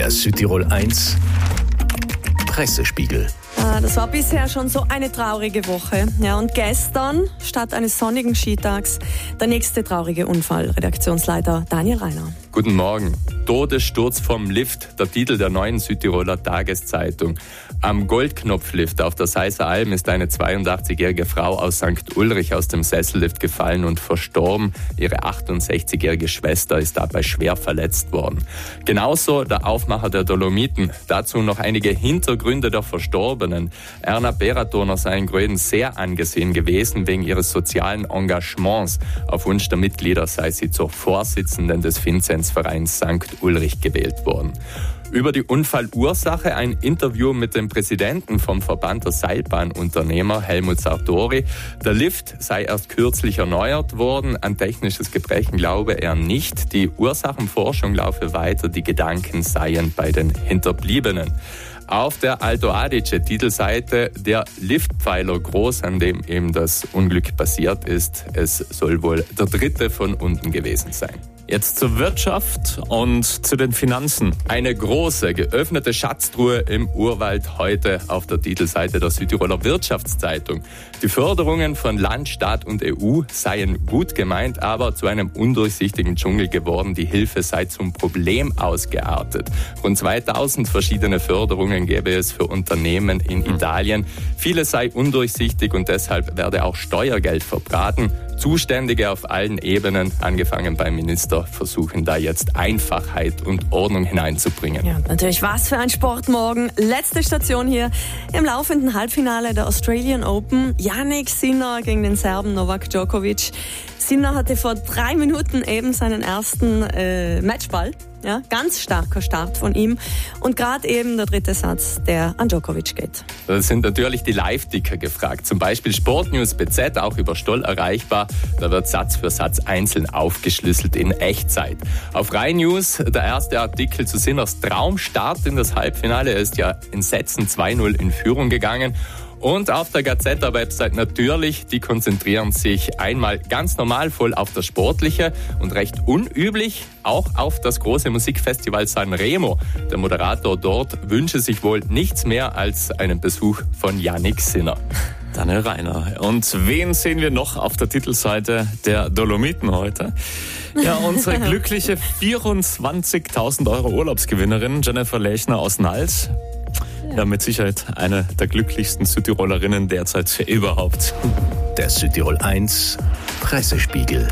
Der Südtirol 1 Pressespiegel. Ah, Das war bisher schon so eine traurige Woche. Ja, und gestern, statt eines sonnigen Skitags, der nächste traurige Unfall. Redaktionsleiter Daniel Reiner. Guten Morgen. Todessturz vom Lift, der Titel der neuen Südtiroler Tageszeitung. Am Goldknopflift auf der Seiser Alm ist eine 82-jährige Frau aus St. Ulrich aus dem Sessellift gefallen und verstorben. Ihre 68-jährige Schwester ist dabei schwer verletzt worden. Genauso der Aufmacher der Dolomiten. Dazu noch einige Hintergründe der Verstorbenen. Erna Beratoner sei in Gröden sehr angesehen gewesen wegen ihres sozialen Engagements. Auf Wunsch der Mitglieder sei sie zur Vorsitzenden des Vinzenzvereins St. Ulrich gewählt worden. Über die Unfallursache ein Interview mit dem Präsidenten vom Verband der Seilbahnunternehmer Helmut Sartori. Der Lift sei erst kürzlich erneuert worden. An technisches Gebrechen glaube er nicht. Die Ursachenforschung laufe weiter. Die Gedanken seien bei den Hinterbliebenen. Auf der Alto Adige Titelseite der Liftpfeiler groß, an dem eben das Unglück passiert ist. Es soll wohl der dritte von unten gewesen sein. Jetzt zur Wirtschaft und zu den Finanzen. Eine große geöffnete Schatztruhe im Urwald heute auf der Titelseite der Südtiroler Wirtschaftszeitung. Die Förderungen von Land, Staat und EU seien gut gemeint, aber zu einem undurchsichtigen Dschungel geworden. Die Hilfe sei zum Problem ausgeartet. Rund 2000 verschiedene Förderungen gäbe es für Unternehmen in Italien. Vieles sei undurchsichtig und deshalb werde auch Steuergeld verbraten. Zuständige auf allen Ebenen, angefangen beim Minister, versuchen da jetzt Einfachheit und Ordnung hineinzubringen. Ja, natürlich was für ein Sport morgen. Letzte Station hier im laufenden Halbfinale der Australian Open. Yannick Sinner gegen den Serben Novak Djokovic. Sinner hatte vor drei Minuten eben seinen ersten äh, Matchball. Ja, ganz starker Start von ihm. Und gerade eben der dritte Satz, der an Djokovic geht. Da sind natürlich die Live-Ticker gefragt. Zum Beispiel Sportnews BZ, auch über Stoll erreichbar. Da wird Satz für Satz einzeln aufgeschlüsselt in Echtzeit. Auf Rai News der erste Artikel zu Sinners Traumstart in das Halbfinale. Er ist ja in Sätzen 2-0 in Führung gegangen. Und auf der Gazetta-Website natürlich, die konzentrieren sich einmal ganz normal voll auf das Sportliche und recht unüblich auch auf das große Musikfestival Sanremo. Der Moderator dort wünsche sich wohl nichts mehr als einen Besuch von Yannick Sinner. Daniel Reiner. Und wen sehen wir noch auf der Titelseite der Dolomiten heute? Ja, unsere glückliche 24.000 Euro Urlaubsgewinnerin Jennifer Lechner aus Nals. Ja, mit Sicherheit eine der glücklichsten Südtirolerinnen derzeit überhaupt. Der Südtirol 1 Pressespiegel.